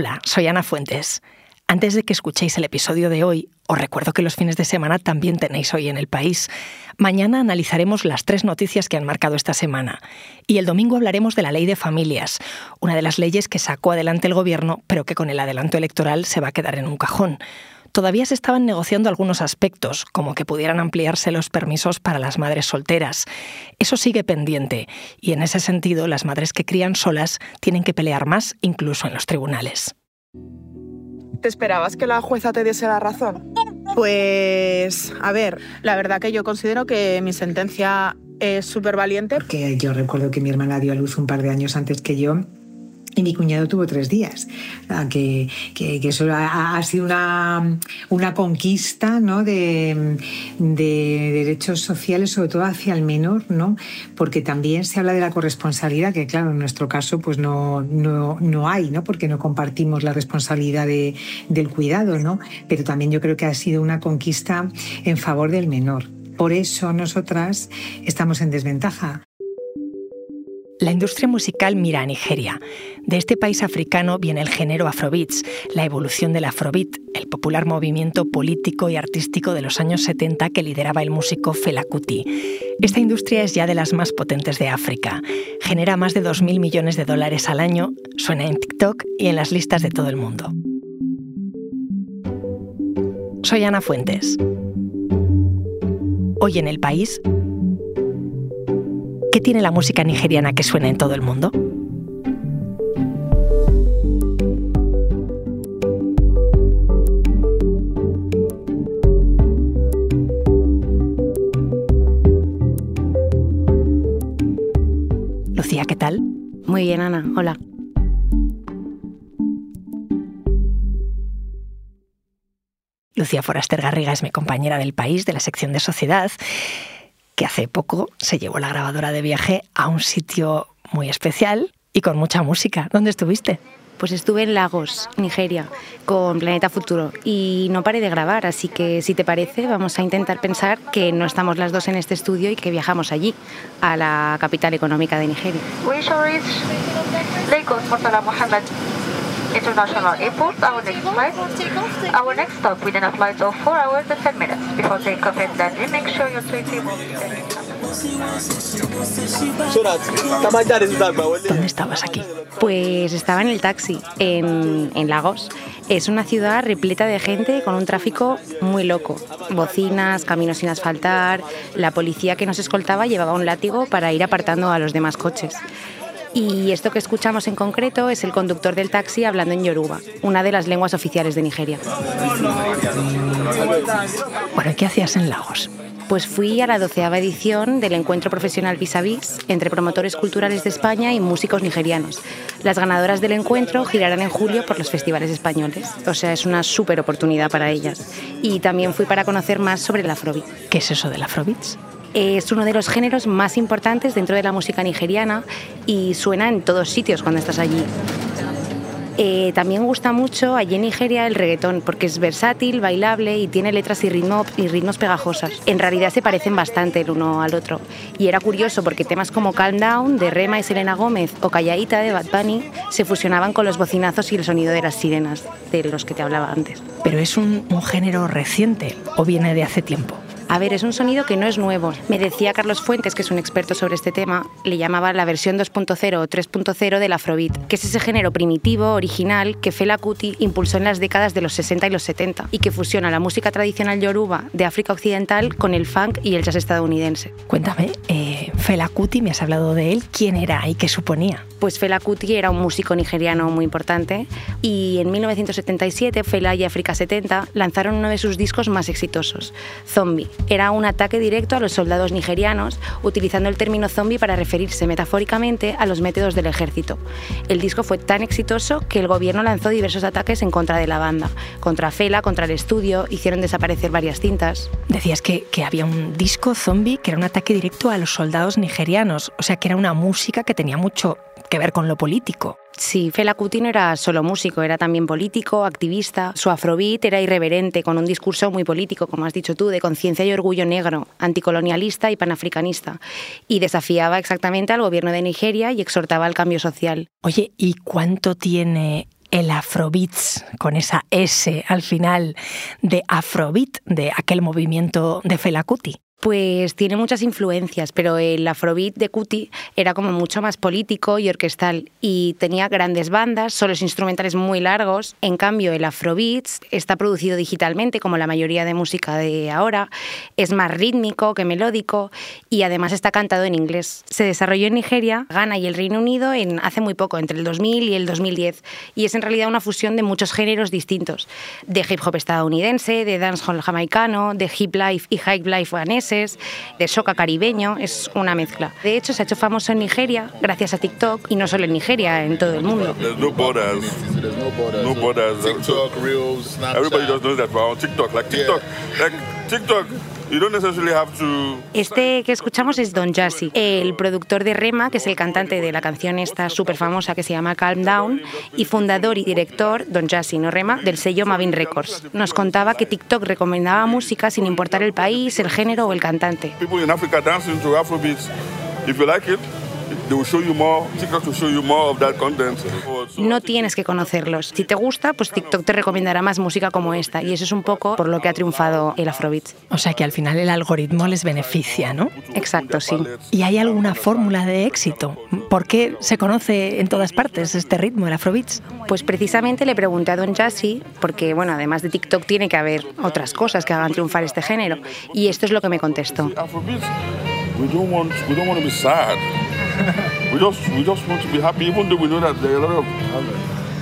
Hola, soy Ana Fuentes. Antes de que escuchéis el episodio de hoy, os recuerdo que los fines de semana también tenéis hoy en el país. Mañana analizaremos las tres noticias que han marcado esta semana. Y el domingo hablaremos de la ley de familias, una de las leyes que sacó adelante el gobierno, pero que con el adelanto electoral se va a quedar en un cajón. Todavía se estaban negociando algunos aspectos, como que pudieran ampliarse los permisos para las madres solteras. Eso sigue pendiente, y en ese sentido las madres que crían solas tienen que pelear más incluso en los tribunales. ¿Te esperabas que la jueza te diese la razón? Pues, a ver, la verdad que yo considero que mi sentencia es súper valiente. Porque yo recuerdo que mi hermana dio a luz un par de años antes que yo y mi cuñado tuvo tres días. Que, que, eso ha, sido una, una conquista ¿no? de, de, derechos sociales, sobre todo hacia el menor, ¿no? porque también se habla de la corresponsabilidad, que claro, en nuestro caso pues no, no, no hay, ¿no? porque no compartimos la responsabilidad de, del cuidado, ¿no? pero también yo creo que ha sido una conquista en favor del menor. Por eso nosotras estamos en desventaja. La industria musical mira a Nigeria. De este país africano viene el género afrobeats, la evolución del afrobeat, el popular movimiento político y artístico de los años 70 que lideraba el músico Fela Kuti. Esta industria es ya de las más potentes de África. Genera más de 2.000 millones de dólares al año, suena en TikTok y en las listas de todo el mundo. Soy Ana Fuentes. Hoy en el país ¿Qué tiene la música nigeriana que suena en todo el mundo? Lucía, ¿qué tal? Muy bien, Ana. Hola. Lucía Foraster Garriga es mi compañera del país, de la sección de sociedad que hace poco se llevó la grabadora de viaje a un sitio muy especial y con mucha música. ¿Dónde estuviste? Pues estuve en Lagos, Nigeria, con Planeta Futuro y no paré de grabar, así que si te parece vamos a intentar pensar que no estamos las dos en este estudio y que viajamos allí, a la capital económica de Nigeria. Lagos, Mohamed. International Airport, our next flight. Our next stop within a flight of 4 hours and 10 minutes. Before takeoff and landing, make sure your tray table ¿Dónde estabas aquí? Pues estaba en el taxi, en, en, Lagos. Es una ciudad repleta de gente con un tráfico muy loco. Bocinas, caminos sin asfaltar. La policía que nos escoltaba llevaba un látigo para ir apartando a los demás coches. Y esto que escuchamos en concreto es el conductor del taxi hablando en Yoruba, una de las lenguas oficiales de Nigeria. Bueno, ¿qué hacías en Lagos? Pues fui a la doceava edición del encuentro profesional vis a vis entre promotores culturales de España y músicos nigerianos. Las ganadoras del encuentro girarán en julio por los festivales españoles, o sea, es una súper oportunidad para ellas. Y también fui para conocer más sobre el afrobeat. ¿Qué es eso del afrobeat? Es uno de los géneros más importantes dentro de la música nigeriana y suena en todos sitios cuando estás allí. Eh, también gusta mucho allí en Nigeria el reggaetón porque es versátil, bailable y tiene letras y, ritmo, y ritmos pegajosas. En realidad se parecen bastante el uno al otro. Y era curioso porque temas como Calm Down de Rema y Selena Gómez o Calladita de Bad Bunny se fusionaban con los bocinazos y el sonido de las sirenas de los que te hablaba antes. ¿Pero es un género reciente o viene de hace tiempo? A ver, es un sonido que no es nuevo. Me decía Carlos Fuentes, que es un experto sobre este tema, le llamaba la versión 2.0 o 3.0 del afrobeat, que es ese género primitivo, original, que Fela Kuti impulsó en las décadas de los 60 y los 70 y que fusiona la música tradicional yoruba de África Occidental con el funk y el jazz estadounidense. Cuéntame, eh, Fela Kuti, me has hablado de él, ¿quién era y qué suponía? Pues Fela Kuti era un músico nigeriano muy importante y en 1977 Fela y África 70 lanzaron uno de sus discos más exitosos, Zombie era un ataque directo a los soldados nigerianos, utilizando el término zombie para referirse metafóricamente a los métodos del ejército. El disco fue tan exitoso que el gobierno lanzó diversos ataques en contra de la banda, contra Fela, contra el estudio, hicieron desaparecer varias cintas. Decías que, que había un disco zombie que era un ataque directo a los soldados nigerianos, o sea que era una música que tenía mucho que ver con lo político. Sí, Fela Kuti no era solo músico, era también político, activista. Su afrobeat era irreverente, con un discurso muy político, como has dicho tú, de conciencia y orgullo negro, anticolonialista y panafricanista. Y desafiaba exactamente al gobierno de Nigeria y exhortaba al cambio social. Oye, ¿y cuánto tiene el Afrobeats, con esa S al final de Afrobeat, de aquel movimiento de Fela Kuti. Pues tiene muchas influencias, pero el afrobeat de Cuti era como mucho más político y orquestal y tenía grandes bandas, solos instrumentales muy largos. En cambio, el afrobeat está producido digitalmente, como la mayoría de música de ahora, es más rítmico que melódico y además está cantado en inglés. Se desarrolló en Nigeria, Ghana y el Reino Unido en hace muy poco, entre el 2000 y el 2010, y es en realidad una fusión de muchos géneros distintos, de hip hop estadounidense, de dancehall jamaicano, de hip life y high life ganés de soca caribeño, es una mezcla. De hecho, se ha hecho famoso en Nigeria gracias a TikTok y no solo en Nigeria, en todo el mundo. no borders. No borders. TikTok, Reels, Everybody just knows that on TikTok. Like TikTok, like TikTok. You don't necessarily have to... Este que escuchamos es Don Jazzy, el productor de Rema, que es el cantante de la canción esta súper famosa que se llama Calm Down, y fundador y director, Don Jazzy, no Rema, del sello Mavin Records. Nos contaba que TikTok recomendaba música sin importar el país, el género o el cantante. People in Africa dancing to Afrobeats. If you like it, no tienes que conocerlos. Si te gusta, pues TikTok te recomendará más música como esta. Y eso es un poco por lo que ha triunfado el Afrobeat. O sea que al final el algoritmo les beneficia, ¿no? Exacto, sí. ¿Y hay alguna fórmula de éxito? ¿Por qué se conoce en todas partes este ritmo, el Afrobeat? Pues precisamente le pregunté a Don Jassy, porque bueno, además de TikTok tiene que haber otras cosas que hagan triunfar este género. Y esto es lo que me contestó. We don't want, we don't want to be sad. we just, we just want to be happy, even though we know that there are a lot of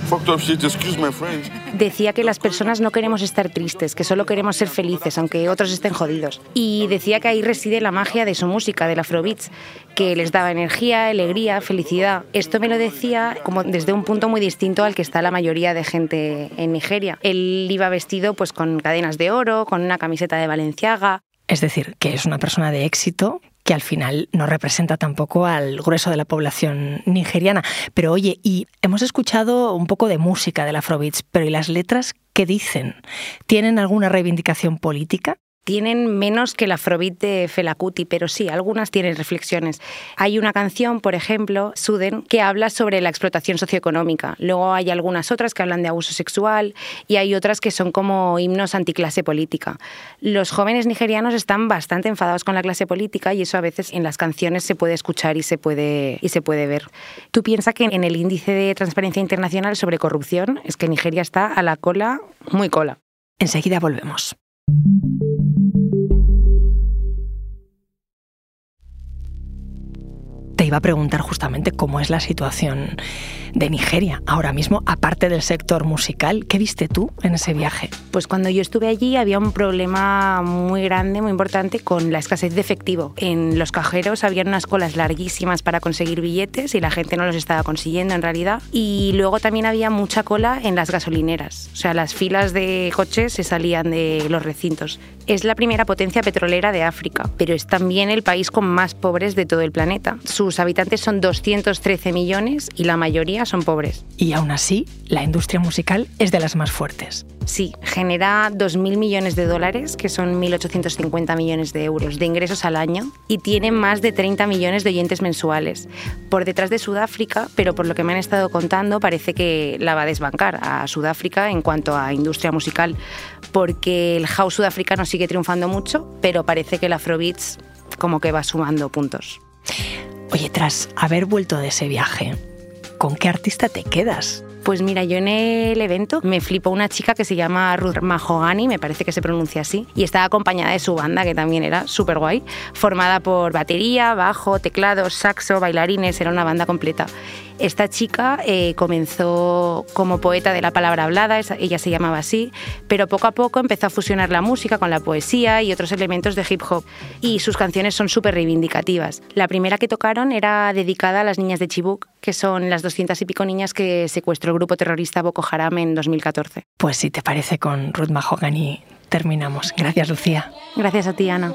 fucked up shit. Excuse my French. Decía que las personas no queremos estar tristes, que solo queremos ser felices, aunque otros estén jodidos. Y decía que ahí reside la magia de su música, del Afrobeats, que les daba energía, alegría, felicidad. Esto me lo decía como desde un punto muy distinto al que está la mayoría de gente en Nigeria. Él iba vestido pues con cadenas de oro, con una camiseta de Valenciaga. Es decir, que es una persona de éxito que al final no representa tampoco al grueso de la población nigeriana. Pero oye, y hemos escuchado un poco de música del Afrobeats, pero ¿y las letras qué dicen? ¿Tienen alguna reivindicación política? Tienen menos que el afrobeat de Felacuti, pero sí, algunas tienen reflexiones. Hay una canción, por ejemplo, Suden, que habla sobre la explotación socioeconómica. Luego hay algunas otras que hablan de abuso sexual y hay otras que son como himnos anticlase política. Los jóvenes nigerianos están bastante enfadados con la clase política y eso a veces en las canciones se puede escuchar y se puede, y se puede ver. Tú piensas que en el índice de transparencia internacional sobre corrupción es que Nigeria está a la cola, muy cola. Enseguida volvemos. Iba a preguntar justamente cómo es la situación de Nigeria ahora mismo, aparte del sector musical. ¿Qué viste tú en ese viaje? Pues cuando yo estuve allí había un problema muy grande, muy importante con la escasez de efectivo. En los cajeros había unas colas larguísimas para conseguir billetes y la gente no los estaba consiguiendo en realidad. Y luego también había mucha cola en las gasolineras. O sea, las filas de coches se salían de los recintos. Es la primera potencia petrolera de África, pero es también el país con más pobres de todo el planeta. Sus habitantes son 213 millones y la mayoría son pobres. Y aún así, la industria musical es de las más fuertes. Sí, genera 2.000 millones de dólares, que son 1.850 millones de euros de ingresos al año, y tiene más de 30 millones de oyentes mensuales. Por detrás de Sudáfrica, pero por lo que me han estado contando, parece que la va a desbancar a Sudáfrica en cuanto a industria musical, porque el house sudafricano sigue triunfando mucho, pero parece que el Afrobeats como que va sumando puntos. Oye, tras haber vuelto de ese viaje, ¿con qué artista te quedas? Pues mira, yo en el evento me flipó una chica que se llama Ruth Mahogany, me parece que se pronuncia así, y estaba acompañada de su banda, que también era súper guay, formada por batería, bajo, teclados, saxo, bailarines, era una banda completa. Esta chica eh, comenzó como poeta de la palabra hablada, ella se llamaba así, pero poco a poco empezó a fusionar la música con la poesía y otros elementos de hip hop, y sus canciones son súper reivindicativas. La primera que tocaron era dedicada a las niñas de Chibuk, que son las 200 y pico niñas que secuestró el grupo terrorista Boko Haram en 2014. Pues si te parece, con Ruth Mahogany terminamos. Gracias, Lucía. Gracias a ti, Ana.